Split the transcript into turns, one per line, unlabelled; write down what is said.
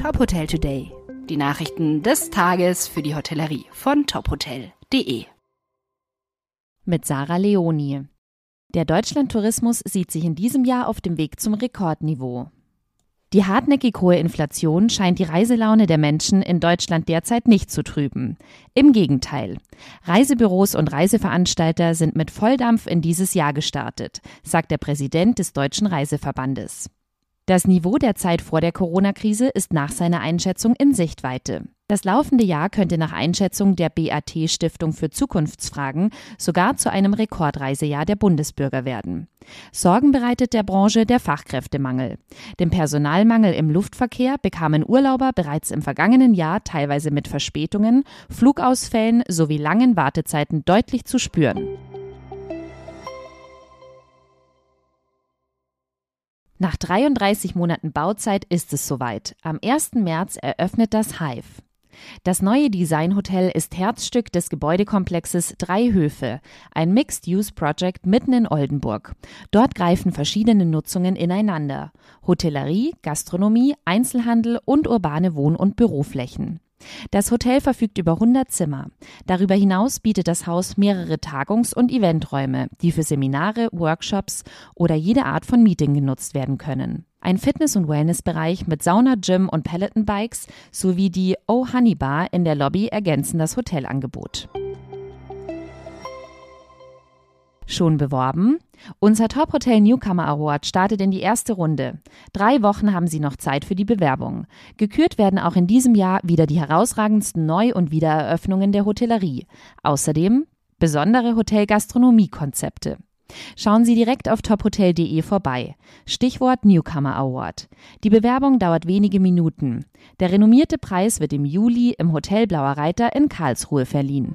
Top Hotel Today. Die Nachrichten des Tages für die Hotellerie von tophotel.de.
Mit Sarah Leoni. Der Deutschlandtourismus sieht sich in diesem Jahr auf dem Weg zum Rekordniveau. Die hartnäckig hohe Inflation scheint die Reiselaune der Menschen in Deutschland derzeit nicht zu trüben. Im Gegenteil. Reisebüros und Reiseveranstalter sind mit Volldampf in dieses Jahr gestartet, sagt der Präsident des Deutschen Reiseverbandes. Das Niveau der Zeit vor der Corona-Krise ist nach seiner Einschätzung in Sichtweite. Das laufende Jahr könnte nach Einschätzung der BAT Stiftung für Zukunftsfragen sogar zu einem Rekordreisejahr der Bundesbürger werden. Sorgen bereitet der Branche der Fachkräftemangel. Den Personalmangel im Luftverkehr bekamen Urlauber bereits im vergangenen Jahr teilweise mit Verspätungen, Flugausfällen sowie langen Wartezeiten deutlich zu spüren. Nach 33 Monaten Bauzeit ist es soweit. Am 1. März eröffnet das Hive. Das neue Designhotel ist Herzstück des Gebäudekomplexes Drei Höfe, ein Mixed-Use-Project mitten in Oldenburg. Dort greifen verschiedene Nutzungen ineinander. Hotellerie, Gastronomie, Einzelhandel und urbane Wohn- und Büroflächen. Das Hotel verfügt über 100 Zimmer. Darüber hinaus bietet das Haus mehrere Tagungs- und Eventräume, die für Seminare, Workshops oder jede Art von Meeting genutzt werden können. Ein Fitness- und Wellnessbereich mit Sauna, Gym und Peloton-Bikes sowie die Oh Honey Bar in der Lobby ergänzen das Hotelangebot. Schon beworben? Unser Top Hotel Newcomer Award startet in die erste Runde. Drei Wochen haben Sie noch Zeit für die Bewerbung. Gekürt werden auch in diesem Jahr wieder die herausragendsten Neu- und Wiedereröffnungen der Hotellerie. Außerdem besondere Hotelgastronomie-Konzepte. Schauen Sie direkt auf tophotel.de vorbei. Stichwort Newcomer Award. Die Bewerbung dauert wenige Minuten. Der renommierte Preis wird im Juli im Hotel Blauer Reiter in Karlsruhe verliehen.